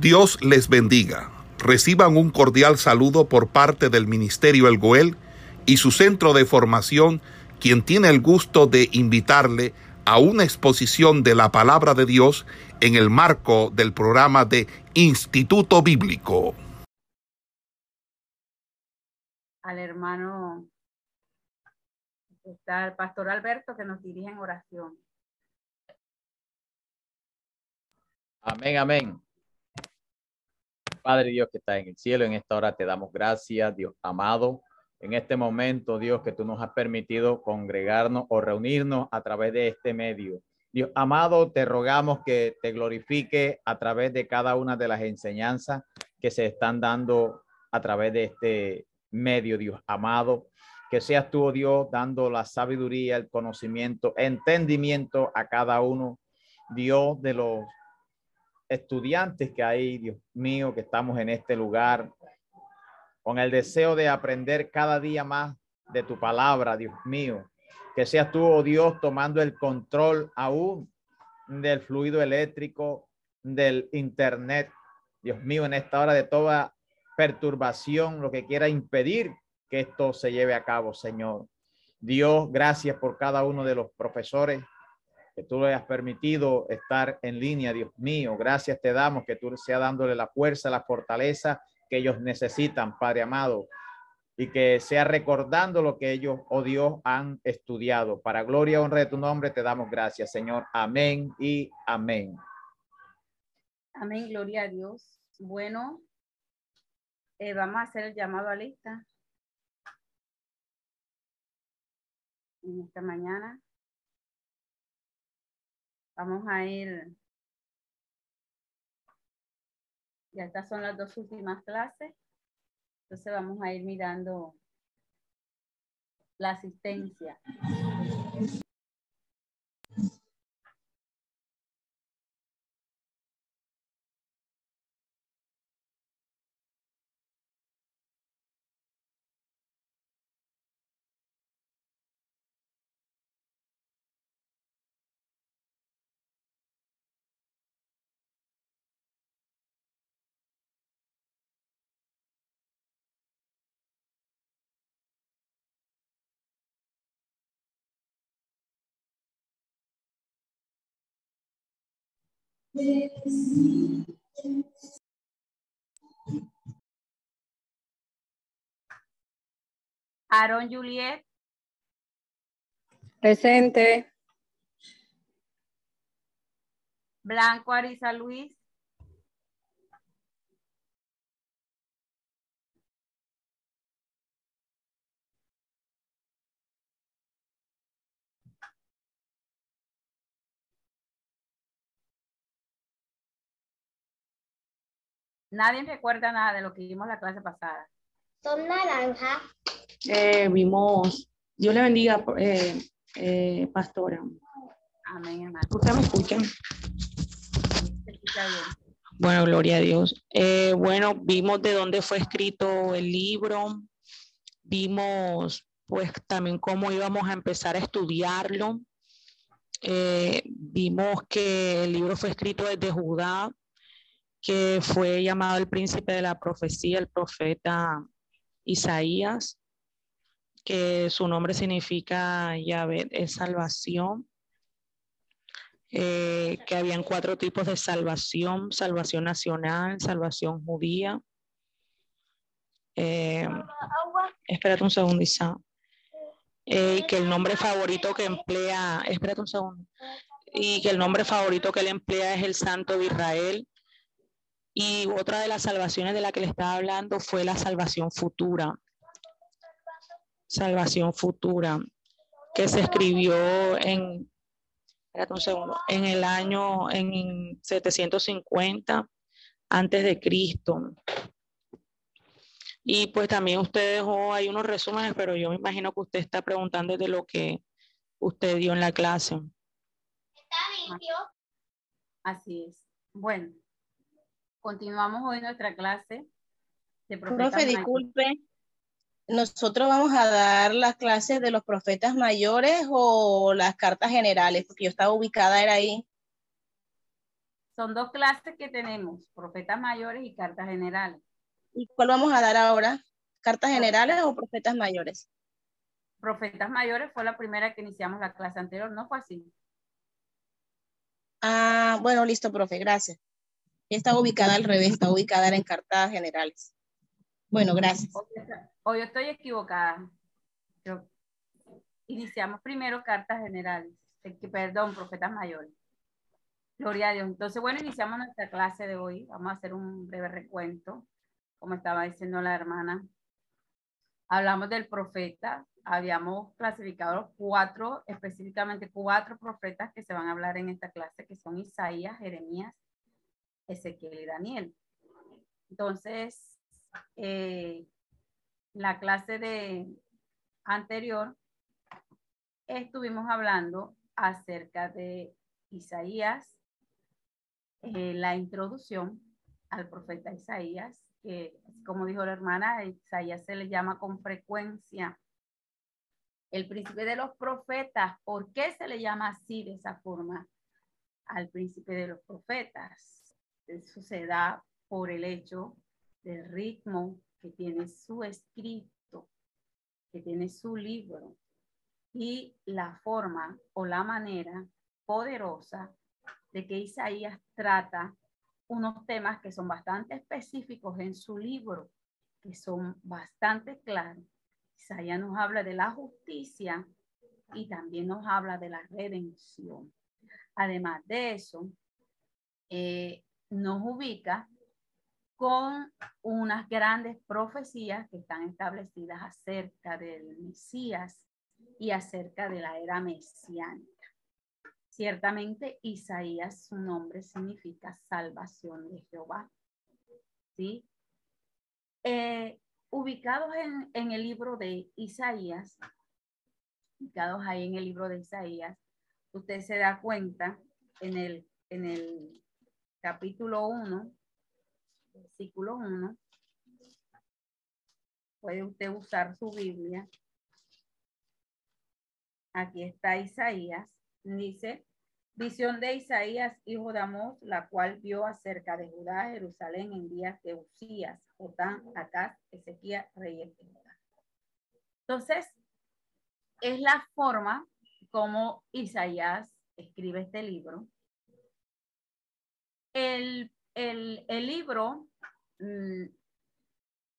Dios les bendiga. Reciban un cordial saludo por parte del Ministerio El Goel y su centro de formación, quien tiene el gusto de invitarle a una exposición de la palabra de Dios en el marco del programa de Instituto Bíblico. Al hermano, está el pastor Alberto que nos dirige en oración. Amén, amén. Padre Dios que está en el cielo, en esta hora te damos gracias, Dios amado. En este momento, Dios, que tú nos has permitido congregarnos o reunirnos a través de este medio. Dios amado, te rogamos que te glorifique a través de cada una de las enseñanzas que se están dando a través de este medio, Dios amado. Que seas tú, oh Dios, dando la sabiduría, el conocimiento, entendimiento a cada uno, Dios, de los estudiantes que hay, Dios mío, que estamos en este lugar, con el deseo de aprender cada día más de tu palabra, Dios mío. Que seas tú, oh Dios, tomando el control aún del fluido eléctrico, del internet. Dios mío, en esta hora de toda perturbación, lo que quiera impedir que esto se lleve a cabo, Señor. Dios, gracias por cada uno de los profesores que tú le has permitido estar en línea, Dios mío. Gracias te damos que tú seas dándole la fuerza, la fortaleza que ellos necesitan, Padre amado, y que sea recordando lo que ellos, oh Dios, han estudiado. Para gloria y honra de tu nombre te damos gracias, Señor. Amén y amén. Amén, gloria a Dios. Bueno, eh, vamos a hacer el llamado a lista en esta mañana. Vamos a ir. Ya estas son las dos últimas clases. Entonces vamos a ir mirando la asistencia. Aaron Juliet. Presente. Blanco Arisa Luis. Nadie recuerda nada de lo que vimos la clase pasada. Son naranja. Eh, vimos, Dios le bendiga, eh, eh, pastora. Amén, hermano. ¿Ustedes me escuchan? Se escucha bien. Bueno, gloria a Dios. Eh, bueno, vimos de dónde fue escrito el libro, vimos pues también cómo íbamos a empezar a estudiarlo. Eh, vimos que el libro fue escrito desde Judá, que fue llamado el príncipe de la profecía, el profeta Isaías, que su nombre significa Yahvé es salvación. Eh, que habían cuatro tipos de salvación, salvación nacional, salvación judía. Eh, espérate un segundo, Isa. Eh, y que el nombre favorito que emplea, espérate un segundo, y que el nombre favorito que él emplea es el Santo de Israel. Y otra de las salvaciones de la que le estaba hablando fue la salvación futura. Salvación futura, que se escribió en un segundo, en el año en 750 antes de Cristo. Y pues también usted dejó ahí unos resúmenes, pero yo me imagino que usted está preguntando de lo que usted dio en la clase. Está limpio. Así es. Bueno, continuamos hoy nuestra clase de profetas Profe, mayores. disculpe. ¿Nosotros vamos a dar las clases de los profetas mayores o las cartas generales? Porque yo estaba ubicada, era ahí. Son dos clases que tenemos, profetas mayores y cartas generales. ¿Y cuál vamos a dar ahora? ¿Cartas generales o profetas mayores? Profetas mayores fue la primera que iniciamos la clase anterior, ¿no fue así? Ah, bueno, listo, profe, gracias. Está ubicada al revés, está ubicada en cartas generales. Bueno, gracias. O yo estoy equivocada. Iniciamos primero cartas generales. Eh, Perdón, profetas mayores. Gloria a Dios. Entonces, bueno, iniciamos nuestra clase de hoy. Vamos a hacer un breve recuento, como estaba diciendo la hermana. Hablamos del profeta. Habíamos clasificado cuatro, específicamente cuatro profetas que se van a hablar en esta clase, que son Isaías, Jeremías, Ezequiel y Daniel. Entonces, eh, la clase de anterior estuvimos hablando acerca de Isaías, eh, la introducción al profeta Isaías, que como dijo la hermana, Isaías se le llama con frecuencia el príncipe de los profetas. ¿Por qué se le llama así de esa forma al príncipe de los profetas? Eso se da por el hecho del ritmo que tiene su escrito, que tiene su libro y la forma o la manera poderosa de que Isaías trata unos temas que son bastante específicos en su libro, que son bastante claros. Isaías nos habla de la justicia y también nos habla de la redención. Además de eso, eh, nos ubica con unas grandes profecías que están establecidas acerca del Mesías y acerca de la era mesiánica. Ciertamente, Isaías, su nombre significa salvación de Jehová. ¿Sí? Eh, ubicados en, en el libro de Isaías, ubicados ahí en el libro de Isaías, usted se da cuenta en el, en el capítulo 1, versículo 1, puede usted usar su Biblia. Aquí está Isaías. Dice, visión de Isaías, hijo de Amós, la cual vio acerca de Judá, Jerusalén en días de Usías, Jotán, Acaz, Ezequiel, reyes de Judá. Entonces, es la forma como Isaías escribe este libro. El, el, el libro mm,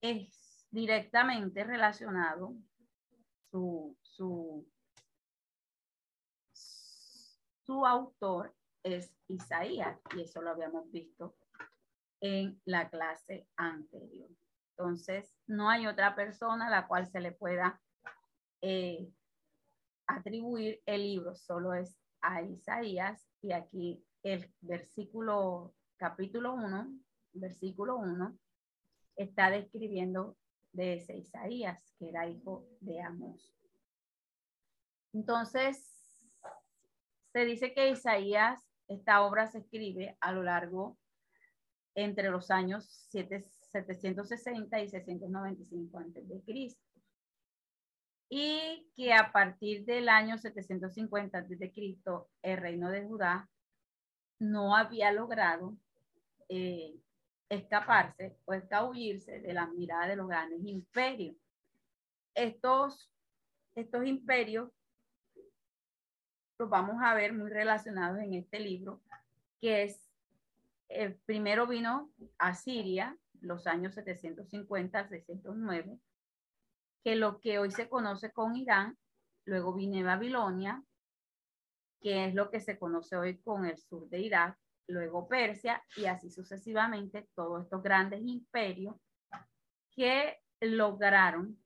es directamente relacionado, su, su, su autor es Isaías, y eso lo habíamos visto en la clase anterior. Entonces, no hay otra persona a la cual se le pueda eh, atribuir el libro, solo es a Isaías, y aquí el versículo, capítulo 1, versículo 1, está describiendo de ese Isaías, que era hijo de Amós. Entonces, se dice que Isaías, esta obra se escribe a lo largo entre los años 7, 760 y 695 antes de Cristo. Y que a partir del año 750 antes de Cristo, el reino de Judá no había logrado eh, escaparse o escabullirse de la mirada de los grandes imperios. Estos, estos imperios los vamos a ver muy relacionados en este libro, que es, el primero vino a Siria, los años 750 al 609, que lo que hoy se conoce con Irán, luego viene Babilonia, que es lo que se conoce hoy con el sur de Irak, luego Persia y así sucesivamente todos estos grandes imperios que lograron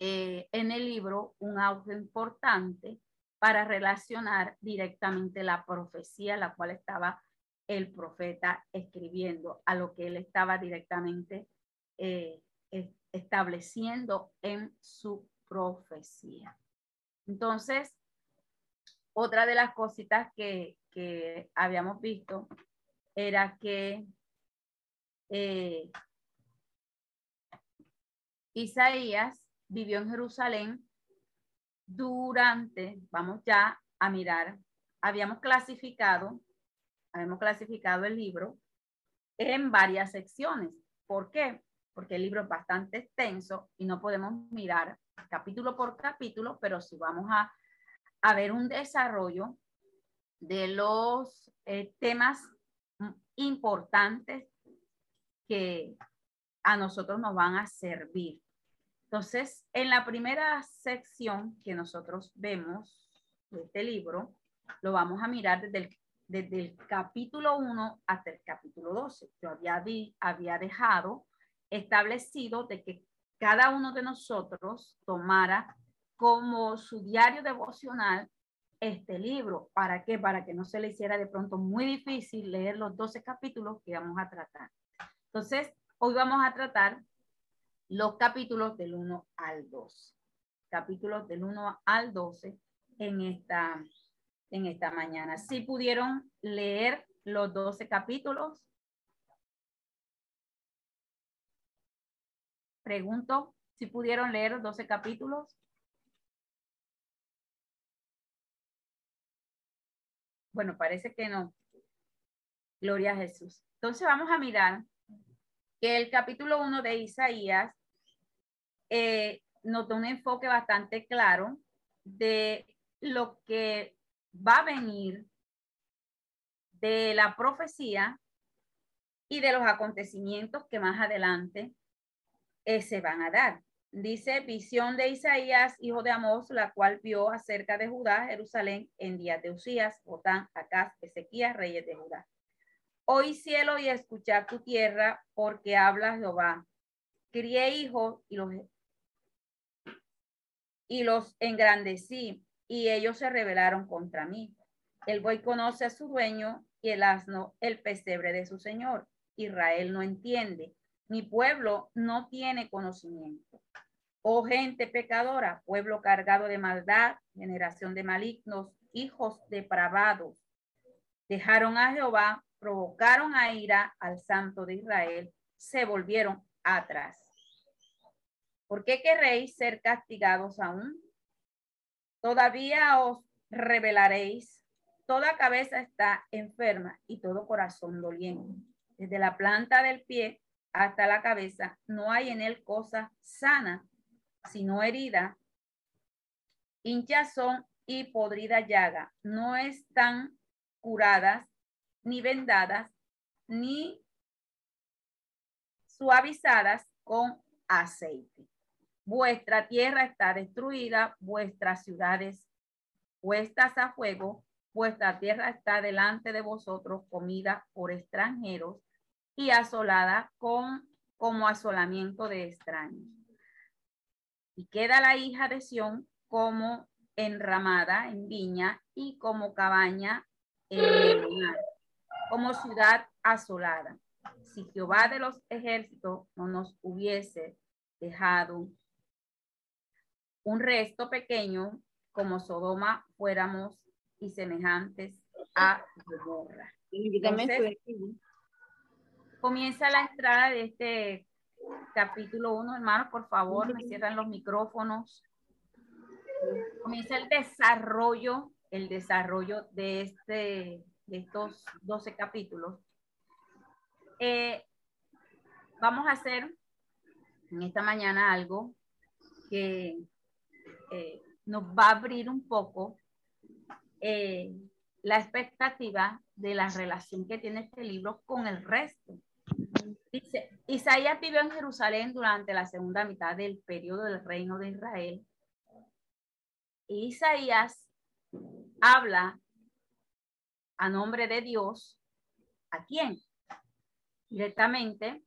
eh, en el libro un auge importante para relacionar directamente la profecía, la cual estaba el profeta escribiendo, a lo que él estaba directamente eh, estableciendo en su profecía. Entonces, otra de las cositas que, que habíamos visto era que eh, Isaías vivió en Jerusalén durante, vamos ya a mirar, habíamos clasificado hemos clasificado el libro en varias secciones. ¿Por qué? Porque el libro es bastante extenso y no podemos mirar capítulo por capítulo, pero si vamos a, a ver un desarrollo de los eh, temas importantes que a nosotros nos van a servir. Entonces, en la primera sección que nosotros vemos de este libro, lo vamos a mirar desde el, desde el capítulo 1 hasta el capítulo 12. Yo había, había dejado establecido de que cada uno de nosotros tomara como su diario devocional este libro. ¿Para qué? Para que no se le hiciera de pronto muy difícil leer los 12 capítulos que vamos a tratar. Entonces, hoy vamos a tratar los capítulos del 1 al 12. Capítulos del 1 al 12 en esta, en esta mañana. Si pudieron leer los 12 capítulos. Pregunto si pudieron leer los 12 capítulos. Bueno, parece que no. Gloria a Jesús. Entonces vamos a mirar que el capítulo 1 de Isaías eh, notó un enfoque bastante claro de lo que va a venir de la profecía y de los acontecimientos que más adelante eh, se van a dar. Dice visión de Isaías, hijo de Amós, la cual vio acerca de Judá, Jerusalén, en días de Usías, Otán, Acaz, Ezequías, reyes de Judá. Oí cielo y escuchad tu tierra, porque habla Jehová. Crié hijos y los, y los engrandecí, y ellos se rebelaron contra mí. El buey conoce a su dueño y el asno el pesebre de su señor. Israel no entiende, mi pueblo no tiene conocimiento. Oh gente pecadora, pueblo cargado de maldad, generación de malignos, hijos depravados. Dejaron a Jehová, provocaron a ira al santo de Israel, se volvieron atrás. ¿Por qué querréis ser castigados aún? Todavía os revelaréis. Toda cabeza está enferma y todo corazón doliente. Desde la planta del pie hasta la cabeza no hay en él cosa sana, sino herida, hinchazón y podrida llaga. No están curadas, ni vendadas, ni suavizadas con aceite. Vuestra tierra está destruida, vuestras ciudades puestas a fuego, vuestra tierra está delante de vosotros comida por extranjeros y asolada con como asolamiento de extraños. Y queda la hija de Sión como enramada en viña y como cabaña en como ciudad asolada. Si Jehová de los ejércitos no nos hubiese dejado un resto pequeño como Sodoma fuéramos y semejantes a Gomorra. comienza la entrada de este capítulo 1, hermanos, por favor, me cierran los micrófonos. Comienza el desarrollo, el desarrollo de, este, de estos 12 capítulos. Eh, vamos a hacer en esta mañana algo que eh, nos va a abrir un poco eh, la expectativa de la relación que tiene este libro con el resto. Dice, Isaías vivió en Jerusalén durante la segunda mitad del periodo del reino de Israel. Y Isaías habla a nombre de Dios, ¿a quién? Directamente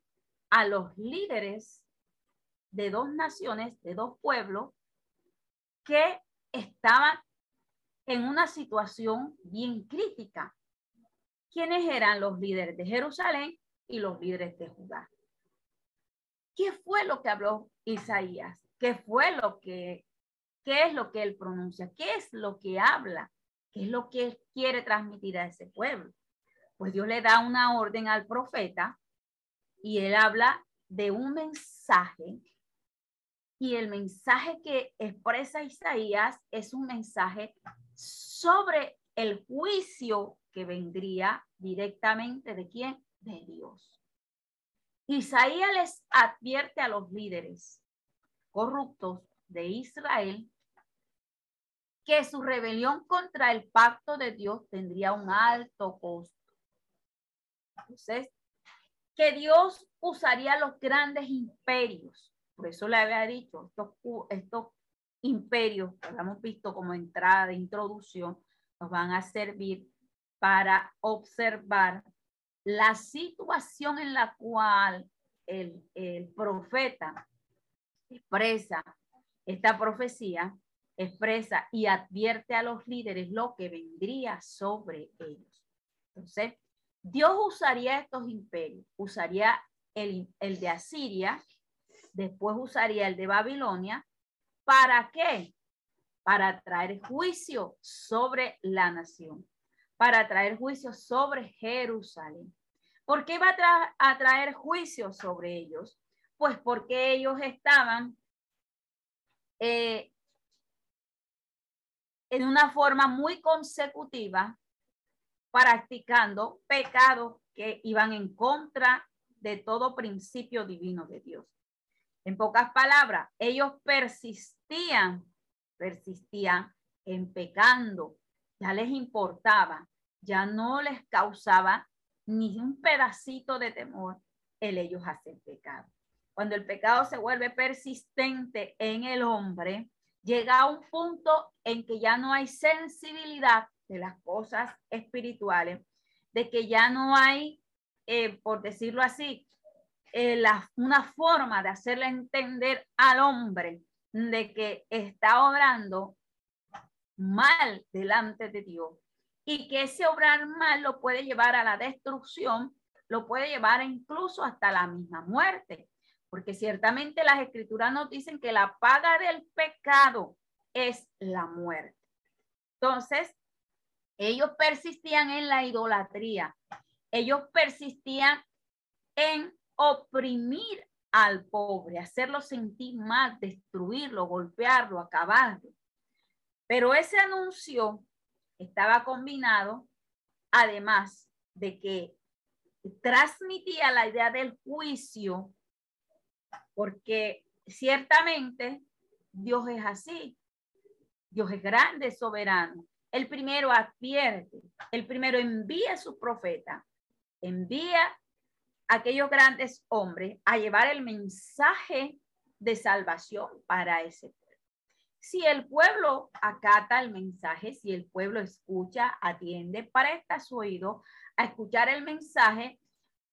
a los líderes de dos naciones, de dos pueblos, que estaban en una situación bien crítica. ¿Quiénes eran los líderes de Jerusalén y los líderes de Judá? ¿Qué fue lo que habló Isaías? ¿Qué fue lo que, qué es lo que él pronuncia? ¿Qué es lo que habla? ¿Qué es lo que él quiere transmitir a ese pueblo? Pues Dios le da una orden al profeta y él habla de un mensaje y el mensaje que expresa Isaías es un mensaje sobre el juicio que vendría directamente de quién? De Dios. Isaías les advierte a los líderes corruptos de Israel que su rebelión contra el pacto de Dios tendría un alto costo. Entonces, que Dios usaría los grandes imperios. Por eso le había dicho, estos, estos imperios que hemos visto como entrada de introducción, nos van a servir para observar la situación en la cual el, el profeta expresa esta profecía, expresa y advierte a los líderes lo que vendría sobre ellos. Entonces, Dios usaría estos imperios, usaría el, el de Asiria, después usaría el de Babilonia. ¿Para qué? Para traer juicio sobre la nación, para traer juicio sobre Jerusalén. ¿Por qué va a, traer juicio sobre ellos? Pues porque ellos estaban eh, en una forma muy consecutiva practicando pecados que iban en contra de todo principio divino de Dios. En pocas palabras, ellos persistían, persistían en pecando, ya les importaba, ya no les causaba ni un pedacito de temor el ellos hacer pecado. Cuando el pecado se vuelve persistente en el hombre, llega a un punto en que ya no hay sensibilidad de las cosas espirituales, de que ya no hay, eh, por decirlo así, eh, la, una forma de hacerle entender al hombre de que está obrando mal delante de Dios y que ese obrar mal lo puede llevar a la destrucción, lo puede llevar incluso hasta la misma muerte, porque ciertamente las escrituras nos dicen que la paga del pecado es la muerte. Entonces, ellos persistían en la idolatría, ellos persistían en oprimir al pobre, hacerlo sentir mal, destruirlo, golpearlo, acabarlo. Pero ese anuncio estaba combinado, además de que transmitía la idea del juicio, porque ciertamente Dios es así. Dios es grande, soberano. El primero advierte, el primero envía a su profeta, envía a aquellos grandes hombres a llevar el mensaje de salvación para ese pueblo. Si el pueblo acata el mensaje, si el pueblo escucha, atiende, presta su oído a escuchar el mensaje,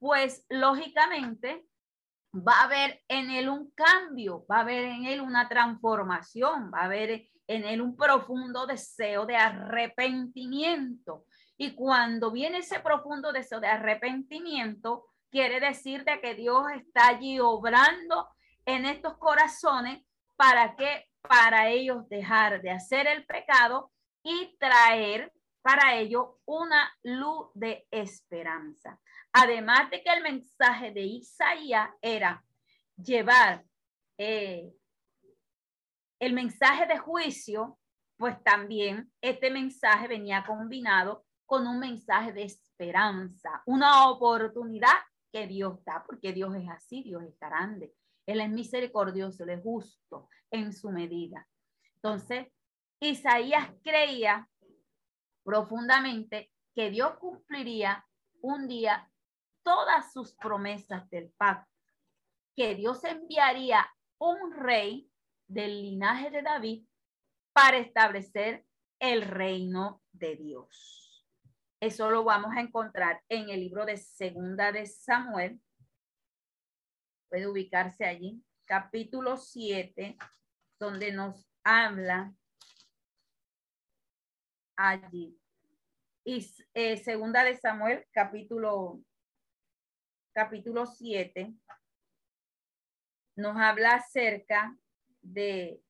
pues lógicamente va a haber en él un cambio, va a haber en él una transformación, va a haber en él un profundo deseo de arrepentimiento. Y cuando viene ese profundo deseo de arrepentimiento, quiere decir de que Dios está allí obrando en estos corazones para que para ellos dejar de hacer el pecado y traer para ellos una luz de esperanza. Además de que el mensaje de Isaías era llevar eh, el mensaje de juicio, pues también este mensaje venía combinado con un mensaje de esperanza, una oportunidad que Dios da, porque Dios es así, Dios es grande, Él es misericordioso, Él es justo en su medida. Entonces, Isaías creía profundamente que Dios cumpliría un día todas sus promesas del pacto, que Dios enviaría un rey del linaje de David para establecer el reino de Dios. Eso lo vamos a encontrar en el libro de Segunda de Samuel. Puede ubicarse allí, capítulo 7, donde nos habla allí. Y eh, Segunda de Samuel, capítulo capítulo 7, nos habla acerca de,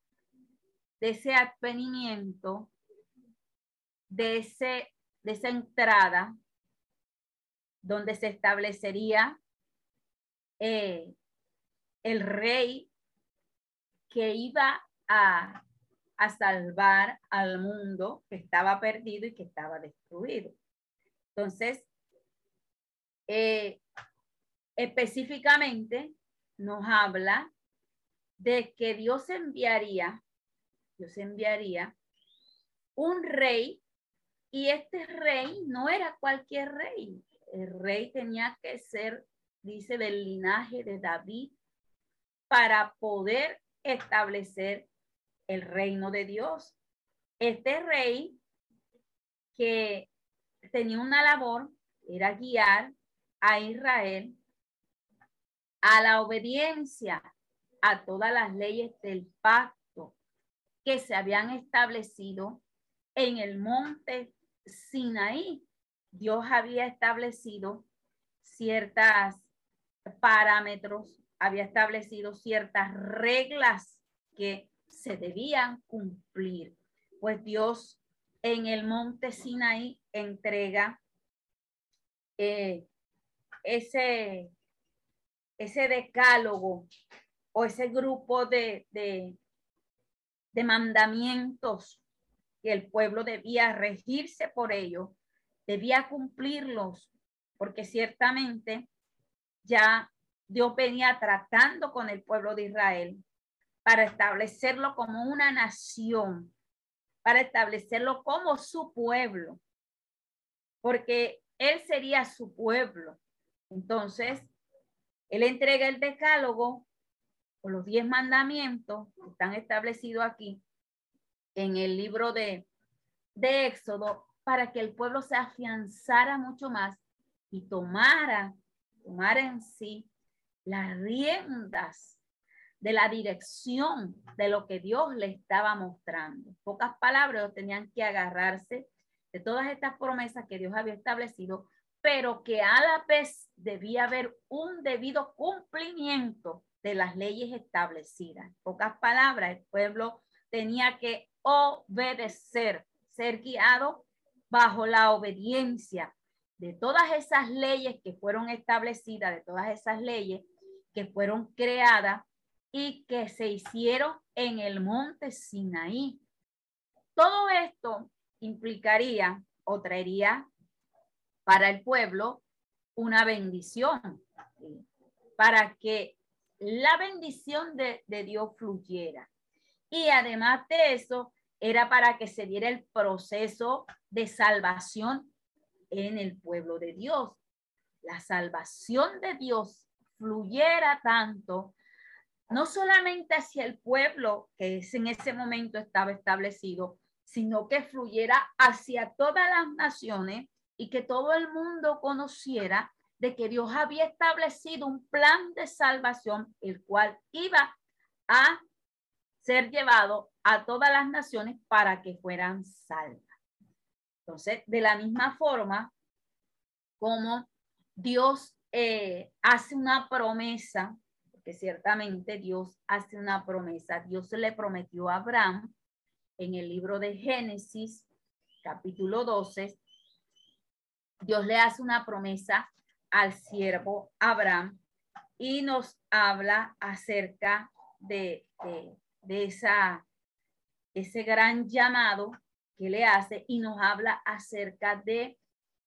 de ese advenimiento, de, ese, de esa entrada donde se establecería eh, el rey que iba a, salvar al mundo que estaba perdido y que estaba destruido. Entonces, eh, específicamente nos habla de que Dios enviaría, Dios enviaría un rey y este rey no era cualquier rey. El rey tenía que ser, dice, del linaje de David para poder establecer el reino de Dios. Este rey que tenía una labor era guiar a Israel a la obediencia a todas las leyes del pacto que se habían establecido en el monte Sinaí. Dios había establecido ciertas parámetros, había establecido ciertas reglas que se debían cumplir. Pues Dios en el monte Sinaí entrega eh, ese, ese decálogo o ese grupo de, de, mandamientos que el pueblo debía regirse por ello, debía cumplirlos, porque ciertamente ya Dios venía tratando con el pueblo de Israel para establecerlo como una nación, para establecerlo como su pueblo, porque él sería su pueblo. Entonces, él entrega el decálogo o los diez mandamientos que están establecidos aquí en el libro de, de Éxodo para que el pueblo se afianzara mucho más y tomara, tomara en sí las riendas de la dirección de lo que Dios le estaba mostrando. Pocas palabras, tenían que agarrarse de todas estas promesas que Dios había establecido, pero que a la vez debía haber un debido cumplimiento de las leyes establecidas. pocas palabras, el pueblo tenía que obedecer, ser guiado bajo la obediencia de todas esas leyes que fueron establecidas, de todas esas leyes que fueron creadas y que se hicieron en el monte Sinaí. Todo esto implicaría o traería para el pueblo una bendición, para que la bendición de, de Dios fluyera. Y además de eso, era para que se diera el proceso de salvación en el pueblo de Dios. La salvación de Dios fluyera tanto, no solamente hacia el pueblo que en ese momento estaba establecido, sino que fluyera hacia todas las naciones y que todo el mundo conociera de que Dios había establecido un plan de salvación, el cual iba a ser llevado a todas las naciones para que fueran salvas. Entonces, de la misma forma como Dios eh, hace una promesa, porque ciertamente Dios hace una promesa, Dios le prometió a Abraham en el libro de Génesis, capítulo 12, Dios le hace una promesa al siervo Abraham y nos habla acerca de, de, esa, ese gran llamado que le hace y nos habla acerca de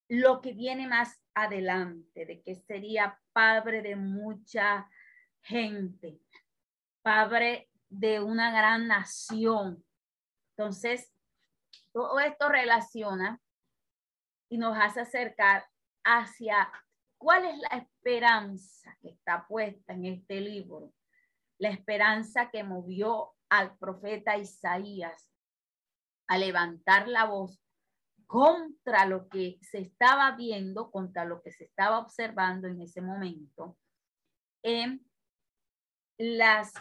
lo que viene más adelante, de que sería padre de mucha gente, padre de una gran nación, entonces, todo esto relaciona y nos hace acercar hacia cuál es la esperanza que está puesta en este libro, la esperanza que movió al profeta Isaías a levantar la voz contra lo que se estaba viendo, contra lo que se estaba observando en ese momento en las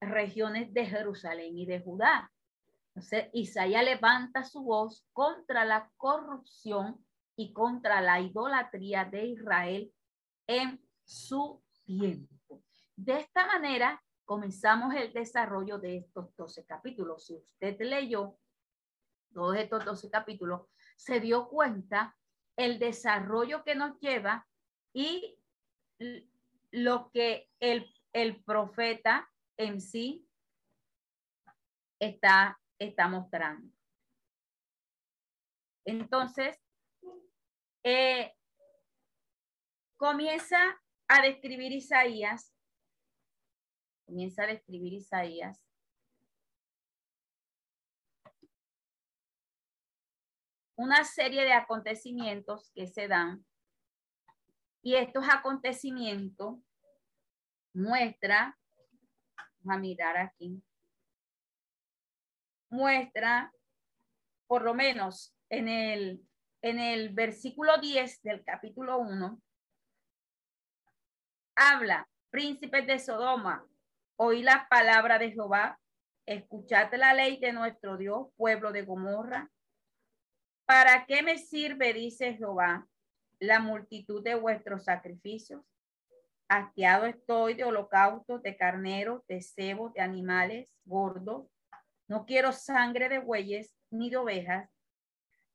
regiones de Jerusalén y de Judá. Entonces, Isaías levanta su voz contra la corrupción y contra la idolatría de Israel en su tiempo. De esta manera, comenzamos el desarrollo de estos 12 capítulos. Si usted leyó todos estos 12 capítulos, se dio cuenta el desarrollo que nos lleva y lo que el, el profeta en sí está está mostrando. Entonces, eh, comienza a describir Isaías, comienza a describir Isaías una serie de acontecimientos que se dan y estos acontecimientos muestra, vamos a mirar aquí, muestra por lo menos en el, en el versículo 10 del capítulo 1, habla, príncipes de Sodoma, oí la palabra de Jehová, escuchad la ley de nuestro Dios, pueblo de Gomorra. ¿Para qué me sirve, dice Jehová, la multitud de vuestros sacrificios? Hastiado estoy de holocaustos, de carneros, de cebos, de animales gordos. No quiero sangre de bueyes, ni de ovejas,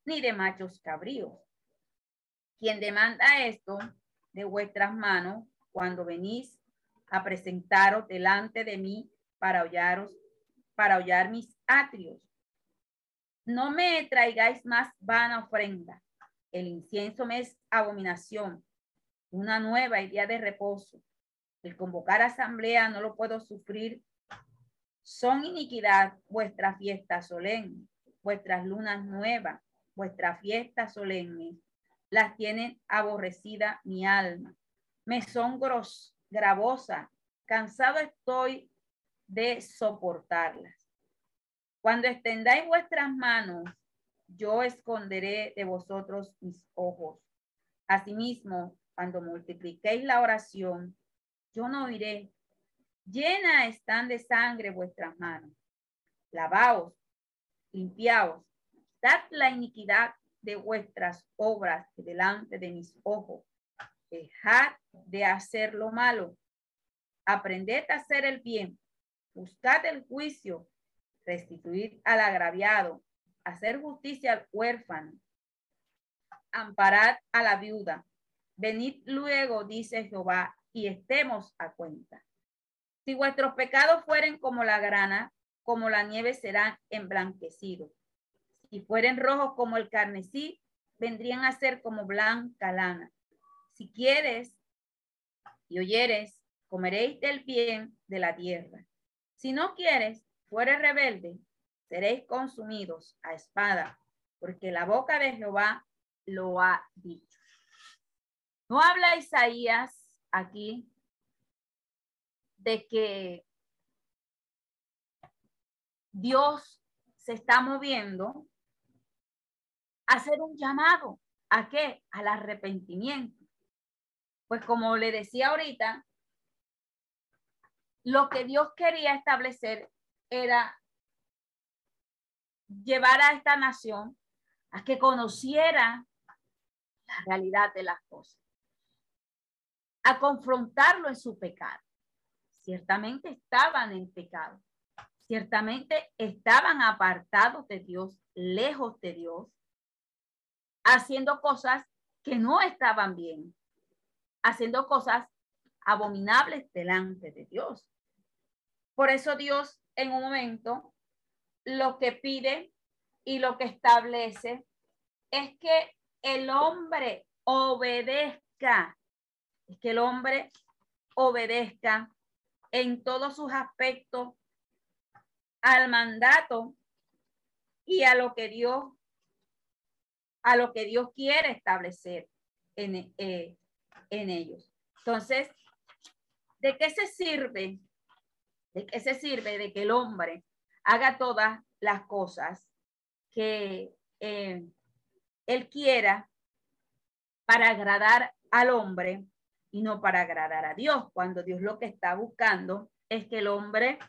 ni de machos cabríos. Quien demanda esto de vuestras manos cuando venís a presentaros delante de mí para hollaros, para hollar mis atrios. No me traigáis más vana ofrenda. El incienso me es abominación, una nueva idea de reposo. El convocar asamblea no lo puedo sufrir. Son iniquidad vuestra fiesta solemne, vuestras lunas nuevas, vuestra fiesta solemne. Las tiene aborrecida mi alma me son gros, gravosa, cansado estoy de soportarlas. Cuando extendáis vuestras manos, yo esconderé de vosotros mis ojos. Asimismo, cuando multipliquéis la oración, yo no oiré. Llena están de sangre vuestras manos. Lavaos, limpiaos, dad la iniquidad de vuestras obras delante de mis ojos. Dejad de hacer lo malo. Aprended a hacer el bien. Buscad el juicio. Restituid al agraviado. Hacer justicia al huérfano. Amparad a la viuda. Venid luego, dice Jehová, y estemos a cuenta. Si vuestros pecados fueren como la grana, como la nieve serán emblanquecidos. Si fueren rojos como el carnesí, vendrían a ser como blanca lana. Si quieres y oyeres, comeréis del bien de la tierra. Si no quieres, fueres rebelde, seréis consumidos a espada, porque la boca de Jehová lo ha dicho. No habla Isaías aquí de que Dios se está moviendo a hacer un llamado. ¿A qué? Al arrepentimiento. Pues como le decía ahorita, lo que Dios quería establecer era llevar a esta nación a que conociera la realidad de las cosas, a confrontarlo en su pecado. Ciertamente estaban en pecado, ciertamente estaban apartados de Dios, lejos de Dios, haciendo cosas que no estaban bien haciendo cosas abominables delante de Dios. Por eso Dios en un momento lo que pide y lo que establece es que el hombre obedezca, es que el hombre obedezca en todos sus aspectos al mandato y a lo que Dios a lo que Dios quiere establecer en, eh, en ellos. Entonces, ¿de qué se sirve? ¿De qué se sirve de que el hombre haga todas las cosas que eh, él quiera para agradar al hombre y no para agradar a Dios, cuando Dios lo que está buscando es que el hombre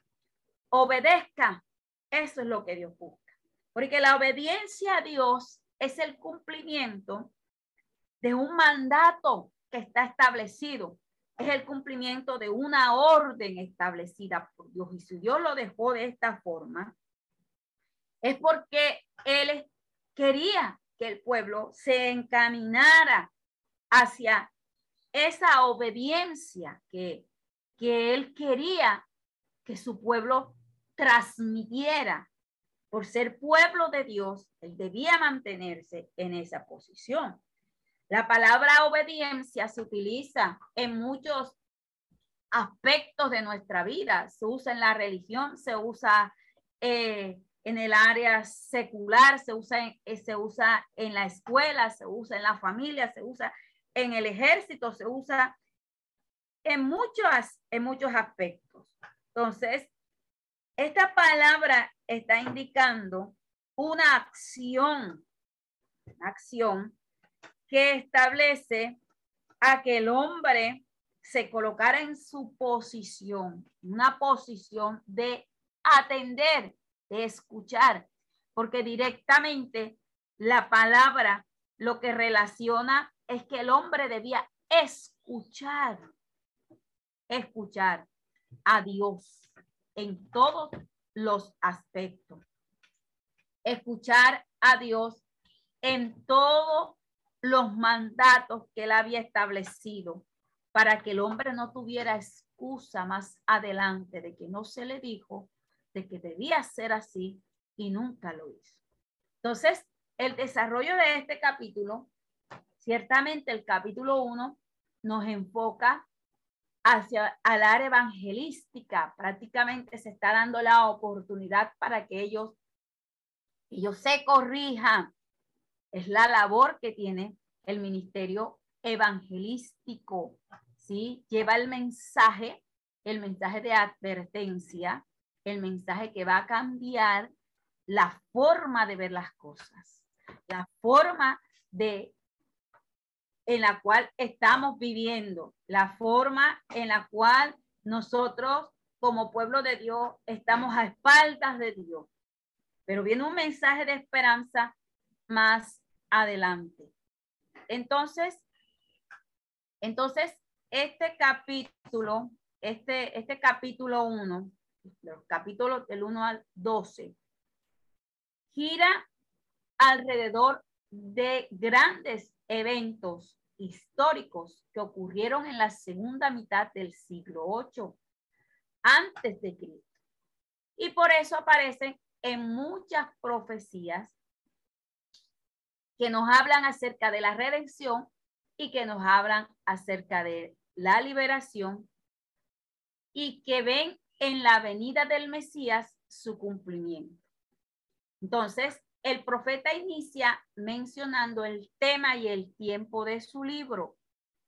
obedezca. Eso es lo que Dios busca. Porque la obediencia a Dios es el cumplimiento de un mandato que está establecido. Es el cumplimiento de una orden establecida por Dios. Y si Dios lo dejó de esta forma, es porque Él quería que el pueblo se encaminara hacia esa obediencia que, que Él quería que su pueblo transmitiera. Por ser pueblo de Dios, Él debía mantenerse en esa posición. La palabra obediencia se utiliza en muchos aspectos de nuestra vida. Se usa en la religión, se usa eh, en el área secular, se usa, en, eh, se usa en la escuela, se usa en la familia, se usa en el ejército, se usa en muchos, en muchos aspectos. Entonces, esta palabra está indicando una acción, una acción que establece a que el hombre se colocara en su posición, una posición de atender, de escuchar, porque directamente la palabra lo que relaciona es que el hombre debía escuchar, escuchar a Dios en todos los aspectos, escuchar a Dios en todos los mandatos que él había establecido para que el hombre no tuviera excusa más adelante de que no se le dijo de que debía ser así y nunca lo hizo. Entonces, el desarrollo de este capítulo, ciertamente el capítulo 1 nos enfoca hacia al área evangelística. Prácticamente se está dando la oportunidad para que ellos, ellos se corrijan. Es la labor que tiene el ministerio evangelístico. ¿sí? Lleva el mensaje, el mensaje de advertencia, el mensaje que va a cambiar la forma de ver las cosas, la forma de en la cual estamos viviendo, la forma en la cual nosotros como pueblo de Dios estamos a espaldas de Dios. Pero viene un mensaje de esperanza más adelante. Entonces, entonces este capítulo, este, este capítulo 1, los capítulos del 1 al 12, gira alrededor de grandes eventos históricos que ocurrieron en la segunda mitad del siglo 8 antes de Cristo. Y por eso aparecen en muchas profecías que nos hablan acerca de la redención y que nos hablan acerca de la liberación y que ven en la venida del Mesías su cumplimiento. Entonces, el profeta inicia mencionando el tema y el tiempo de su libro.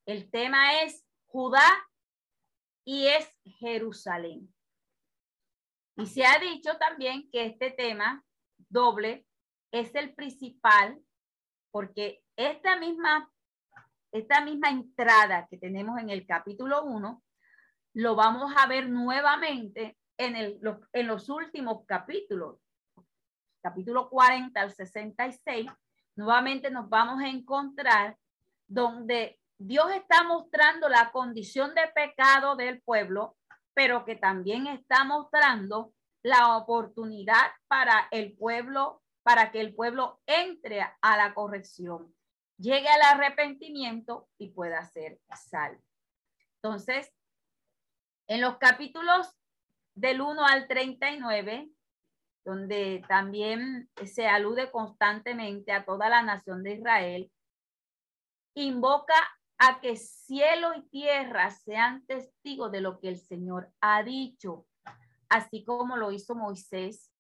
El tema es Judá y es Jerusalén. Y se ha dicho también que este tema doble es el principal porque esta misma, esta misma entrada que tenemos en el capítulo 1 lo vamos a ver nuevamente en, el, en los últimos capítulos. Capítulo 40 al 66, nuevamente nos vamos a encontrar donde Dios está mostrando la condición de pecado del pueblo, pero que también está mostrando la oportunidad para el pueblo, para que el pueblo entre a la corrección, llegue al arrepentimiento y pueda ser salvo. Entonces, en los capítulos del 1 al 39, donde también se alude constantemente a toda la nación de Israel, invoca a que cielo y tierra sean testigos de lo que el Señor ha dicho, así como lo hizo Moisés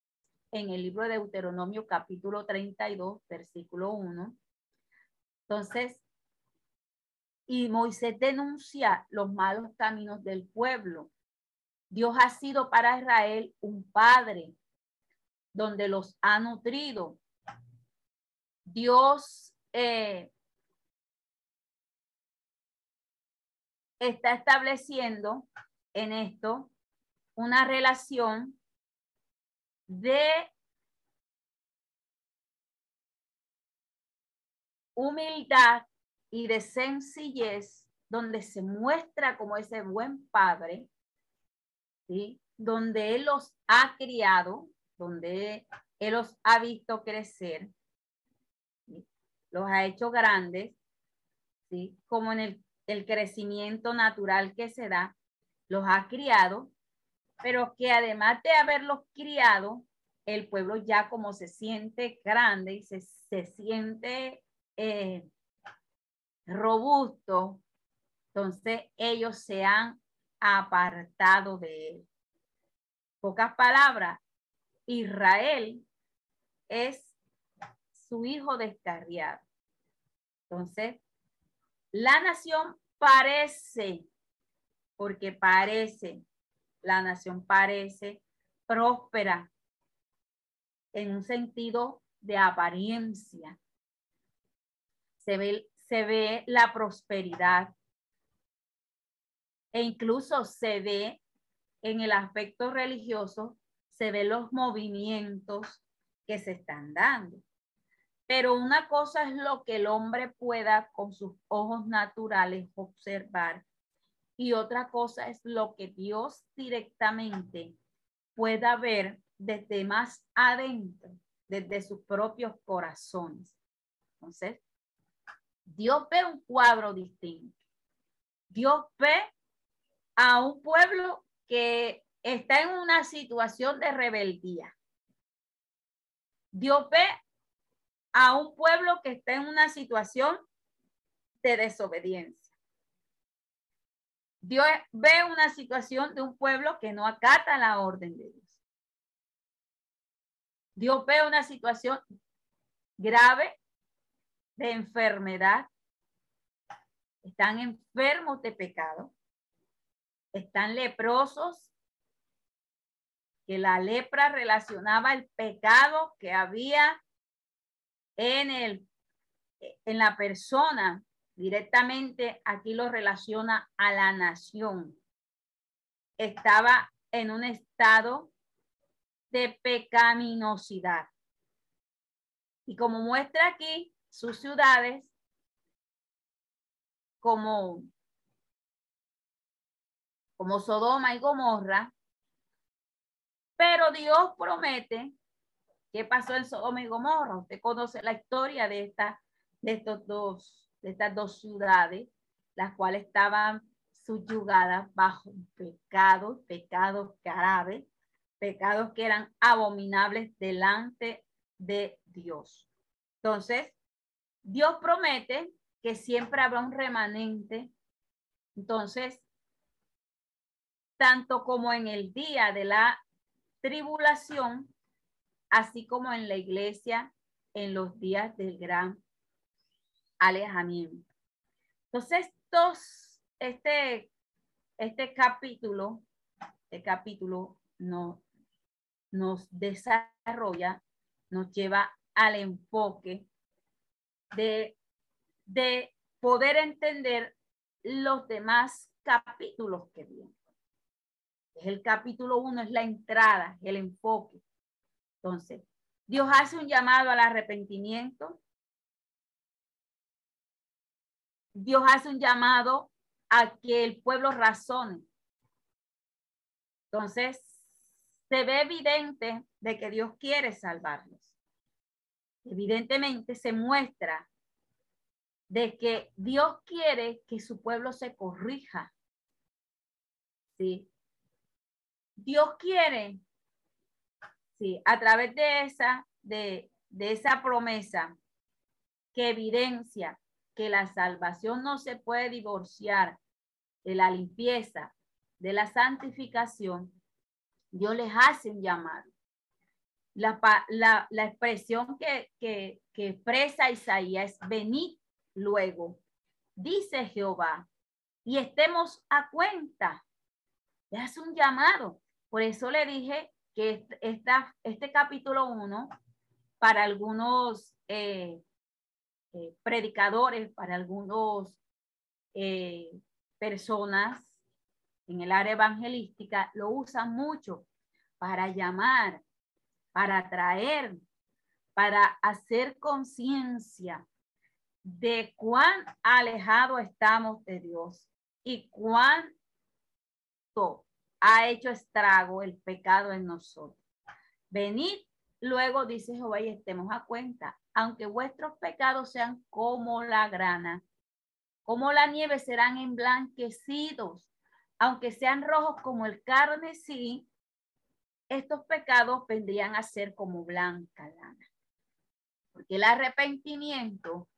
en el libro de Deuteronomio capítulo 32, versículo 1. Entonces, y Moisés denuncia los malos caminos del pueblo. Dios ha sido para Israel un padre, donde los ha nutrido. Dios eh, está estableciendo en esto una relación de humildad y de sencillez donde se muestra como ese buen padre, ¿sí? donde Él los ha criado, donde Él los ha visto crecer, los ha hecho grandes, ¿sí? como en el, el crecimiento natural que se da, los ha criado, pero que además de haberlos criado, el pueblo ya como se siente grande y se, se siente, eh, robusto, entonces ellos se han apartado de él. Pocas palabras, Israel es su hijo descarriado. Entonces, la nación parece, porque parece, la nación parece próspera en un sentido de apariencia. Se ve, se ve la prosperidad e incluso se ve en el aspecto religioso, se ve los movimientos que se están dando. Pero una cosa es lo que el hombre pueda con sus ojos naturales observar y otra cosa es lo que Dios directamente pueda ver desde más adentro, desde sus propios corazones. Entonces, Dios ve un cuadro distinto. Dios ve a un pueblo que está en una situación de rebeldía. Dios ve a un pueblo que está en una situación de desobediencia. Dios ve una situación de un pueblo que no acata la orden de Dios. Dios ve una situación grave de enfermedad. Están enfermos de pecado. Están leprosos. Que la lepra relacionaba el pecado que había en el en la persona directamente aquí lo relaciona a la nación. Estaba en un estado de pecaminosidad. Y como muestra aquí sus ciudades, como, como Sodoma y Gomorra, pero Dios promete qué pasó en Sodoma y Gomorra. Usted conoce la historia de, esta, de, estos dos, de estas dos ciudades, las cuales estaban subyugadas bajo pecado, pecados graves, pecados que eran abominables delante de Dios. Entonces, Dios promete que siempre habrá un remanente. Entonces, tanto como en el día de la tribulación, así como en la iglesia en los días del gran alejamiento. Entonces, estos, este, este capítulo, este capítulo no, nos desarrolla, nos lleva al enfoque de, de poder entender los demás capítulos que vienen. Es el capítulo uno, es la entrada, el enfoque. Entonces, Dios hace un llamado al arrepentimiento. Dios hace un llamado a que el pueblo razone. Entonces, se ve evidente de que Dios quiere salvarlos. Evidentemente se muestra de que Dios quiere que su pueblo se corrija. ¿Sí? Dios quiere, sí, a través de esa, de, de esa promesa que evidencia que la salvación no se puede divorciar de la limpieza, de la santificación, Dios les hace un llamado. La, la, expresión que, que, expresa Isaías es venid luego, dice Jehová, y estemos a cuenta. Hace un llamado. Por eso le dije que esta, este capítulo 1, para algunos eh, eh, predicadores, para algunos eh, personas en el área evangelística lo usan mucho para llamar, para atraer, para hacer conciencia de cuán alejado estamos de Dios y cuánto ha hecho estrago el pecado en nosotros. Venid luego, dice Jehová, y estemos a cuenta, aunque vuestros pecados sean como la grana, como la nieve serán emblanquecidos aunque sean rojos como el carmesí, estos pecados vendrían a ser como blanca lana. Porque el arrepentimiento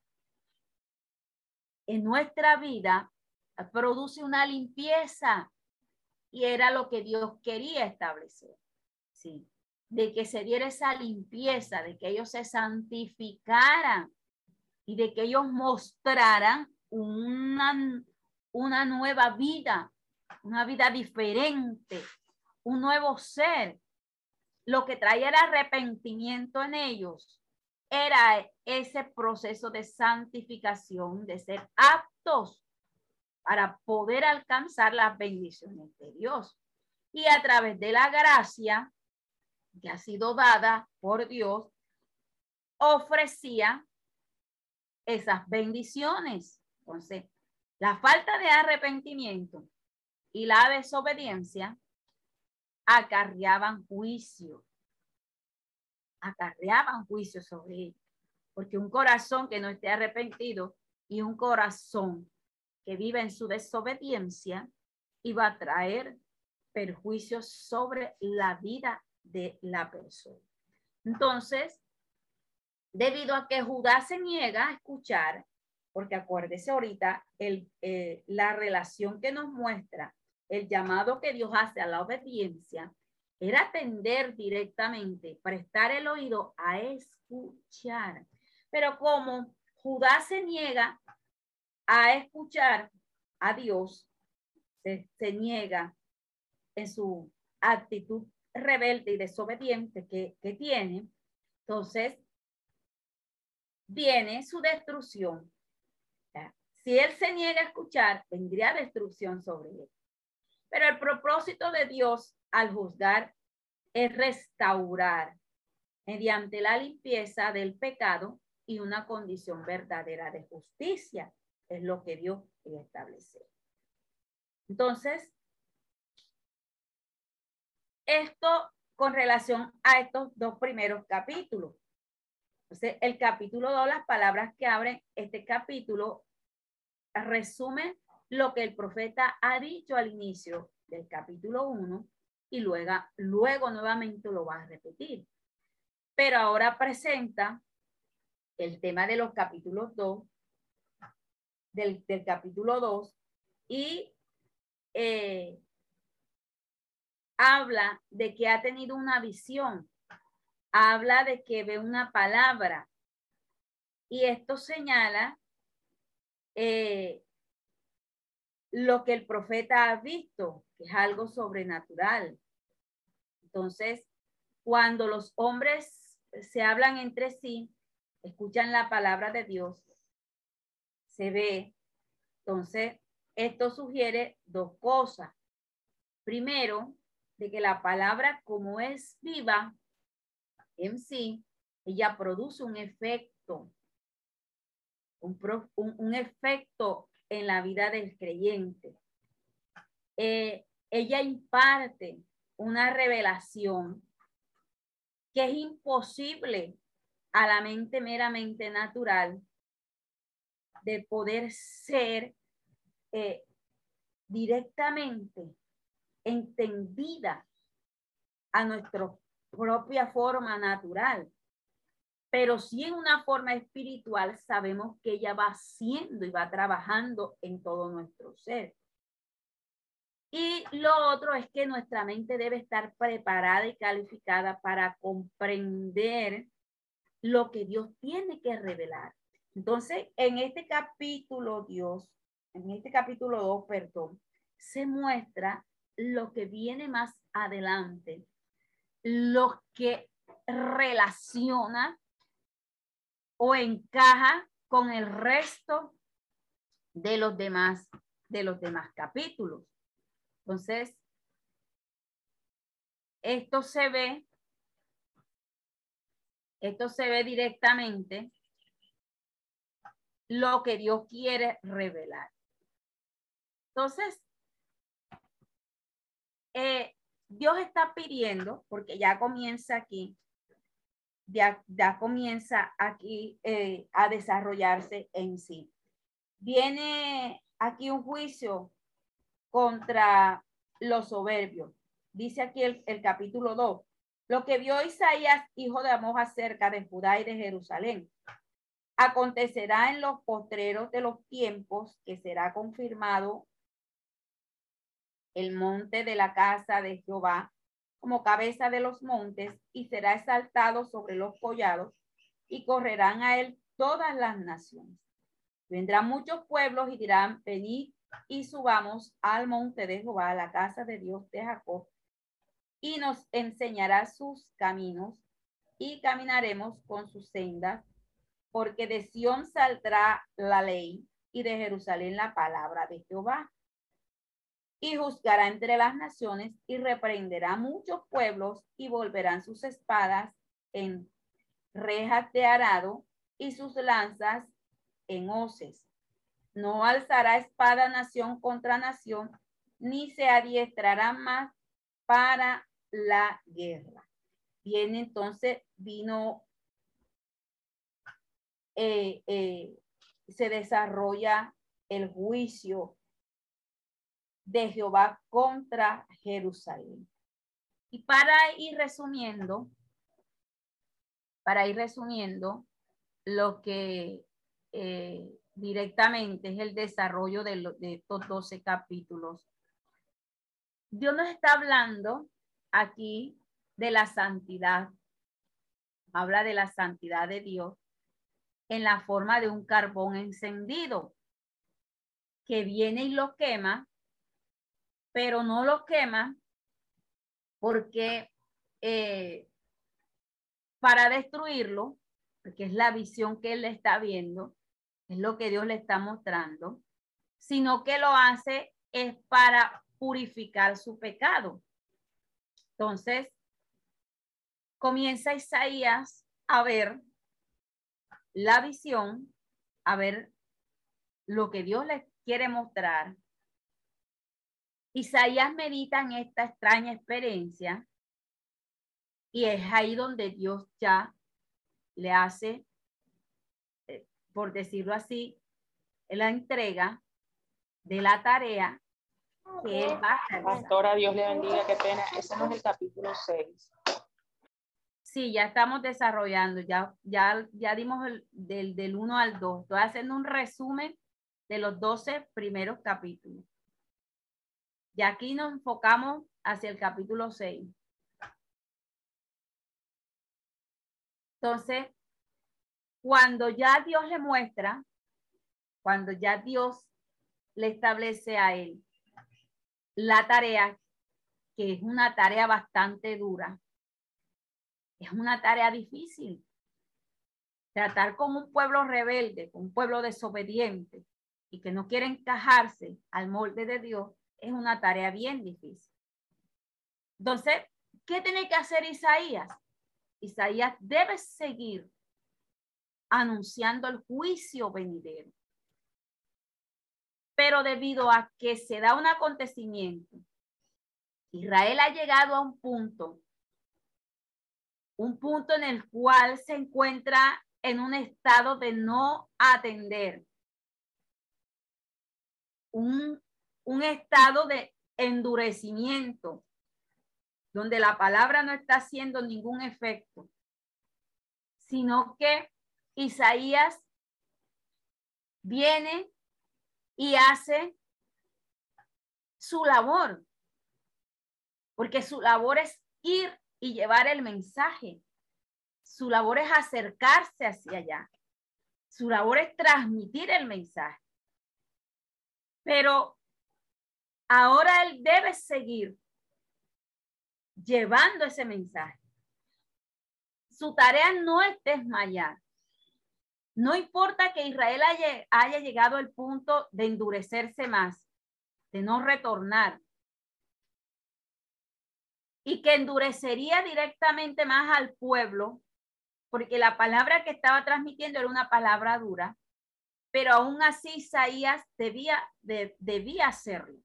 en nuestra vida produce una limpieza y era lo que Dios quería establecer. Sí, de que se diera esa limpieza, de que ellos se santificaran y de que ellos mostraran una, una nueva vida, una vida diferente, un nuevo ser. Lo que traía el arrepentimiento en ellos era ese proceso de santificación, de ser aptos para poder alcanzar las bendiciones de Dios. Y a través de la gracia que ha sido dada por Dios, ofrecía esas bendiciones. Entonces, la falta de arrepentimiento y la desobediencia acarreaban juicio, acarreaban juicio sobre él, porque un corazón que no esté arrepentido y un corazón que vive en su desobediencia iba a traer perjuicios sobre la vida de la persona. Entonces, debido a que Judá se niega a escuchar, porque acuérdese ahorita el, eh, la relación que nos muestra, el llamado que Dios hace a la obediencia, era atender directamente, prestar el oído a escuchar. Pero como Judá se niega a escuchar a Dios, se, niega en su actitud rebelde y desobediente que, que tiene, entonces viene su destrucción. Si él se niega a escuchar, vendría destrucción sobre él. Pero el propósito de Dios al juzgar es restaurar mediante la limpieza del pecado y una condición verdadera de justicia. Es lo que Dios quiere establecer. Entonces, esto con relación a estos dos primeros capítulos. Entonces, el capítulo 2, las palabras que abren este capítulo, resumen lo que el profeta ha dicho al inicio del capítulo 1 y luego, luego nuevamente lo va a repetir. Pero ahora presenta el tema de los capítulos 2, del, del capítulo 2 y eh, habla de que ha tenido una visión, habla de que ve una palabra. Y esto señala eh, lo que el profeta ha visto, que es algo sobrenatural. Entonces, cuando los hombres se hablan entre sí, escuchan la palabra de Dios, se ve. Entonces, esto sugiere dos cosas. Primero, de que la palabra como es viva en sí, ella produce un efecto, un, efecto en la vida del creyente. Eh, ella imparte una revelación que es imposible a la mente meramente natural de poder ser eh, directamente entendida a nuestra propia forma natural. Pero si en una forma espiritual sabemos que ella va haciendo y va trabajando en todo nuestro ser. Y lo otro es que nuestra mente debe estar preparada y calificada para comprender lo que Dios tiene que revelar. Entonces, en este capítulo, Dios, en este capítulo 2, perdón, se muestra lo que viene más adelante, lo que relaciona o encaja con el resto de los demás de los demás capítulos. Entonces, esto se ve esto se ve directamente lo que Dios quiere revelar. Entonces, eh, Dios está pidiendo, porque ya comienza aquí, ya, ya comienza aquí eh, a desarrollarse en sí. Viene aquí un juicio contra los soberbios. Dice aquí el, capítulo 2. Lo que vio Isaías, hijo de Amós, acerca de Judá y de Jerusalén. Acontecerá en los postreros de los tiempos que será confirmado el monte de la casa de Jehová como cabeza de los montes y será exaltado sobre los collados y correrán a él todas las naciones. Vendrán muchos pueblos y dirán, venid y subamos al monte de Jehová, a la casa de Dios de Jacob, y nos enseñará sus caminos y caminaremos con sus sendas porque de Sión saldrá la ley y de Jerusalén la palabra de Jehová. Y juzgará entre las naciones y reprenderá muchos pueblos y volverán sus espadas en rejas de arado y sus lanzas en hoces. No alzará espada nación contra nación, ni se adiestrará más para la guerra. Viene entonces, vino eh, eh, se desarrolla el juicio de Jehová contra Jerusalén. Y para ir resumiendo, para ir resumiendo lo que eh, directamente es el desarrollo de, de estos 12 capítulos. Dios nos está hablando aquí de la santidad. Habla de la santidad de Dios en la forma de un carbón encendido que viene y lo quema, pero no lo quema porque eh, para destruirlo, porque es la visión que él le está viendo, es lo que Dios le está mostrando, sino que lo hace es para purificar su pecado. Entonces, comienza Isaías a ver la visión, a ver lo que Dios les quiere mostrar. Isaías medita en esta extraña experiencia y es ahí donde Dios ya le hace, eh, por decirlo así, la entrega de la tarea que él va a Pastora, Dios le bendiga, qué pena. Ese no es el capítulo 6. Sí, ya estamos desarrollando, ya, ya, ya dimos el, del, del 1 al 2. Estoy haciendo un resumen de los 12 primeros capítulos. Y aquí nos enfocamos hacia el capítulo 6. Entonces, cuando ya Dios le muestra, cuando ya Dios le establece a él la tarea, que es una tarea bastante dura, es una tarea difícil. Tratar con un pueblo rebelde, con un pueblo desobediente y que no quiere encajarse al molde de Dios es una tarea bien difícil. Entonces, ¿qué tiene que hacer Isaías? Isaías debe seguir anunciando el juicio venidero. Pero debido a que se da un acontecimiento, Israel ha llegado a un punto un punto en el cual se encuentra en un estado de no atender, un, un estado de endurecimiento, donde la palabra no está haciendo ningún efecto, sino que Isaías viene y hace su labor, porque su labor es ir y llevar el mensaje. Su labor es acercarse hacia allá. Su labor es transmitir el mensaje. Pero ahora él debe seguir llevando ese mensaje. Su tarea no es desmayar. No importa que Israel haya, llegado al punto de endurecerse más, de no retornar, y que endurecería directamente más al pueblo, porque la palabra que estaba transmitiendo era una palabra dura, pero aún así Isaías debía, debía hacerlo.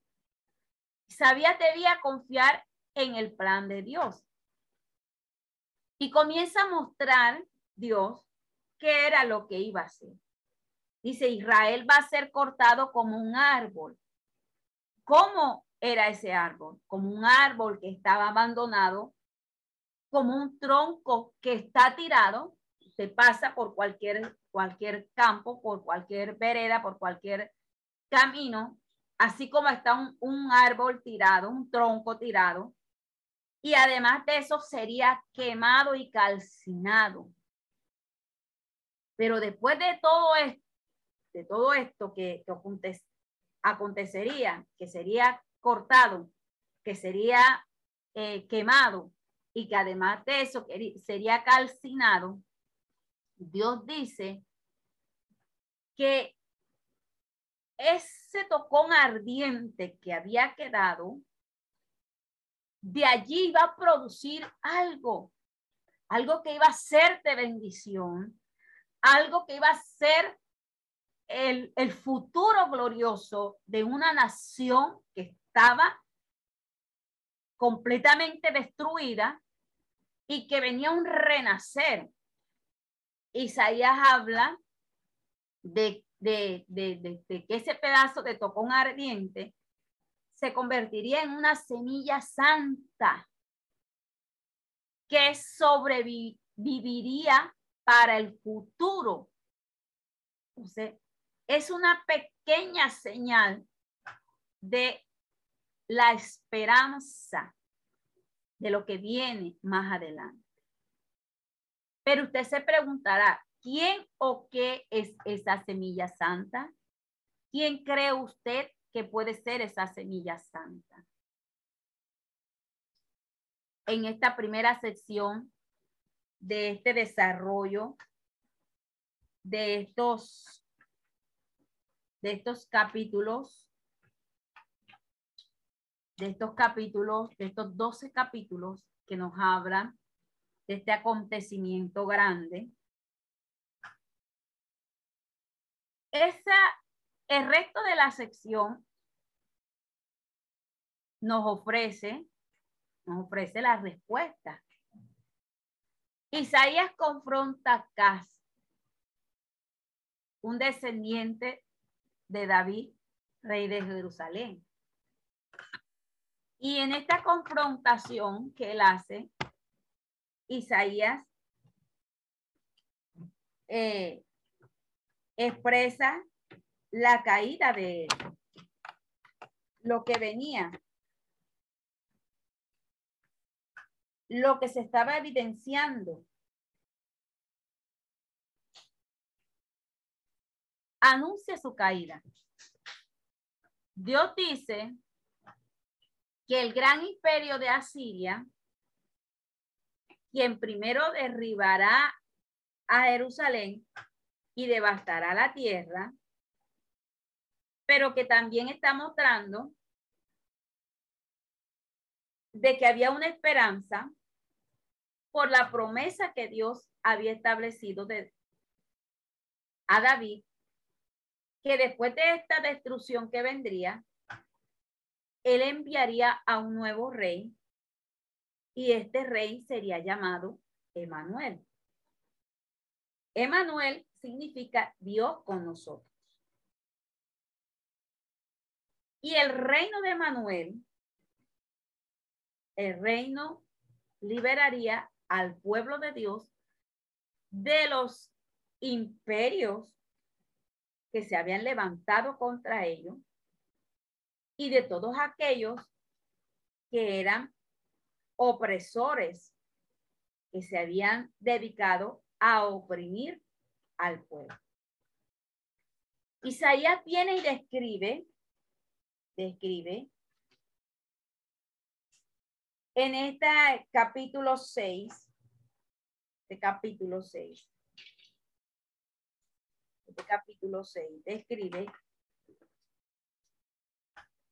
Isaías debía confiar en el plan de Dios. Y comienza a mostrar Dios qué era lo que iba a hacer. Dice, Israel va a ser cortado como un árbol. ¿Cómo era ese árbol, como un árbol que estaba abandonado, como un tronco que está tirado, se pasa por cualquier, cualquier campo, por cualquier vereda, por cualquier camino, así como está un, un árbol tirado, un tronco tirado, y además de eso sería quemado y calcinado. Pero después de todo esto, de todo esto que, que acontecería, que sería cortado, que sería eh, quemado y que además de eso sería calcinado, Dios dice que ese tocón ardiente que había quedado, de allí iba a producir algo, algo que iba a ser de bendición, algo que iba a ser el, el futuro glorioso de una nación que estaba completamente destruida y que venía un renacer. Isaías habla de, de, de, de, que ese pedazo de tocón ardiente se convertiría en una semilla santa que sobreviviría para el futuro. Entonces, es una pequeña señal de la esperanza de lo que viene más adelante. Pero usted se preguntará, ¿quién o qué es esa semilla santa? ¿Quién cree usted que puede ser esa semilla santa? En esta primera sección de este desarrollo de estos de estos capítulos de estos capítulos, de estos 12 capítulos que nos hablan de este acontecimiento grande. Esa, el resto de la sección nos ofrece, nos ofrece la respuesta. Isaías confronta a Cas, un descendiente de David, rey de Jerusalén. Y en esta confrontación que él hace, Isaías eh, expresa la caída de lo que venía, lo que se estaba evidenciando. Anuncia su caída. Dios dice que el gran imperio de Asiria, quien primero derribará a Jerusalén y devastará la tierra, pero que también está mostrando de que había una esperanza por la promesa que Dios había establecido de, a David, que después de esta destrucción que vendría, él enviaría a un nuevo rey y este rey sería llamado Emanuel. Emanuel significa Dios con nosotros. Y el reino de Emanuel, el reino liberaría al pueblo de Dios de los imperios que se habían levantado contra ellos y de todos aquellos que eran opresores que se habían dedicado a oprimir al pueblo. Isaías viene y describe, describe en este capítulo 6, este capítulo 6, este capítulo 6, describe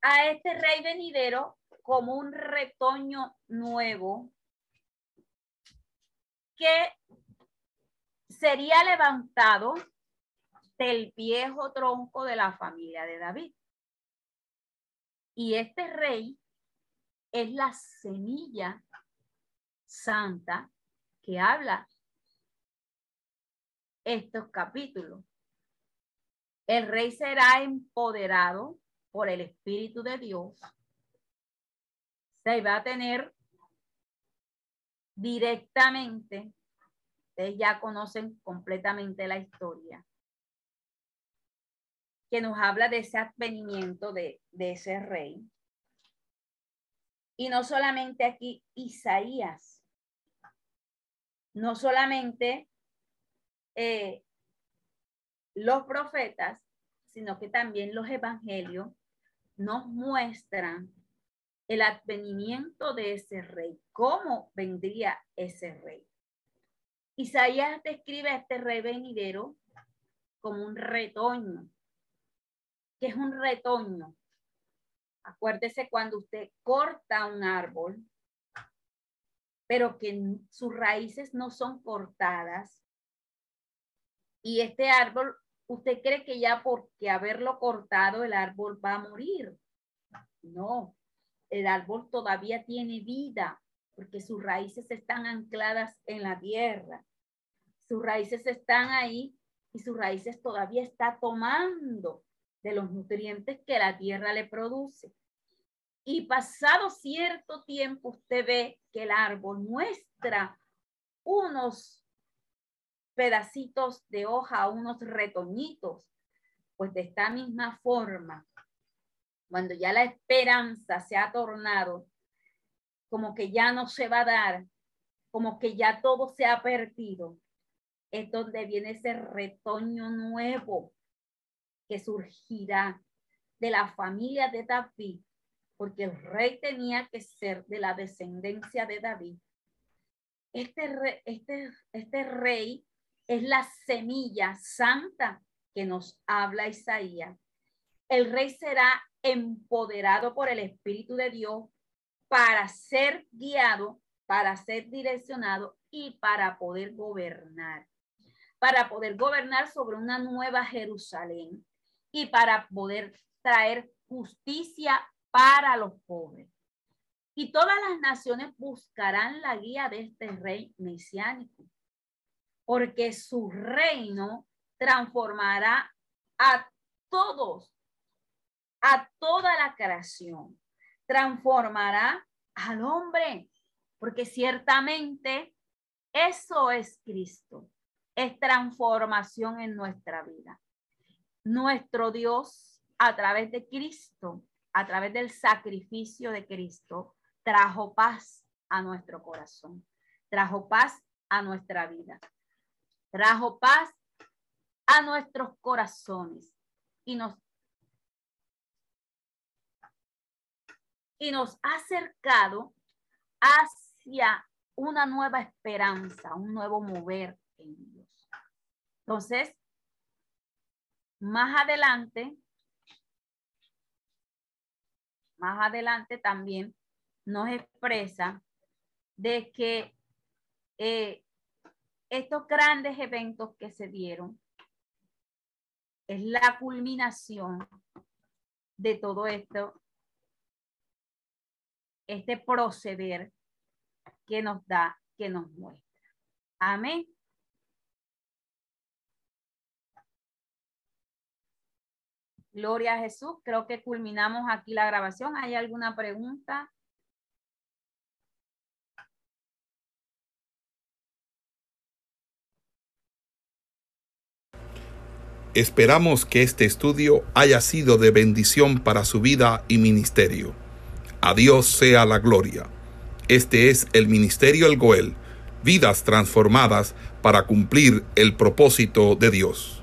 a este rey venidero como un retoño nuevo que sería levantado del viejo tronco de la familia de David. Y este rey es la semilla santa que habla estos capítulos. El rey será empoderado por el Espíritu de Dios, se va a tener directamente ustedes ya conocen completamente la historia, que nos habla de ese advenimiento de, de ese rey. Y no solamente aquí Isaías, no solamente eh, los profetas, sino que también los evangelios nos muestran el advenimiento de ese rey, cómo vendría ese rey. Isaías describe a este rey venidero como un retoño. ¿Qué es un retoño? Acuérdese cuando usted corta un árbol, pero que sus raíces no son cortadas. Y este árbol, usted cree que ya porque haberlo cortado el árbol va a morir. No, el árbol todavía tiene vida porque sus raíces están ancladas en la tierra. Sus raíces están ahí y sus raíces todavía está tomando de los nutrientes que la tierra le produce. Y pasado cierto tiempo usted ve que el árbol muestra unos pedacitos de hoja, unos retoñitos, pues de esta misma forma cuando ya la esperanza se ha tornado como que ya no se va a dar, como que ya todo se ha perdido, es donde viene ese retoño nuevo que surgirá de la familia de David, porque el rey tenía que ser de la descendencia de David. Este, este, este rey es la semilla santa que nos habla Isaías. El rey será empoderado por el Espíritu de Dios para ser guiado, para ser direccionado y para poder gobernar. Para poder gobernar sobre una nueva Jerusalén y para poder traer justicia para los pobres. Y todas las naciones buscarán la guía de este rey mesiánico, porque su reino transformará a todos a toda la creación. Transformará al hombre, porque ciertamente eso es Cristo. Es transformación en nuestra vida. Nuestro Dios, a través de Cristo, a través del sacrificio de Cristo, trajo paz a nuestro corazón, trajo paz a nuestra vida, trajo paz a nuestros corazones y nos y nos ha acercado hacia una nueva esperanza, un nuevo mover en. Entonces, más adelante, más adelante también nos expresa de que eh, estos grandes eventos que se dieron es la culminación de todo esto este proceder que nos da, que nos muestra. Amén. Gloria a Jesús. Creo que culminamos aquí la grabación. ¿Hay alguna pregunta? Esperamos que este estudio haya sido de bendición para su vida y ministerio. A Dios sea la gloria. Este es el Ministerio El Goel, vidas transformadas para cumplir el propósito de Dios.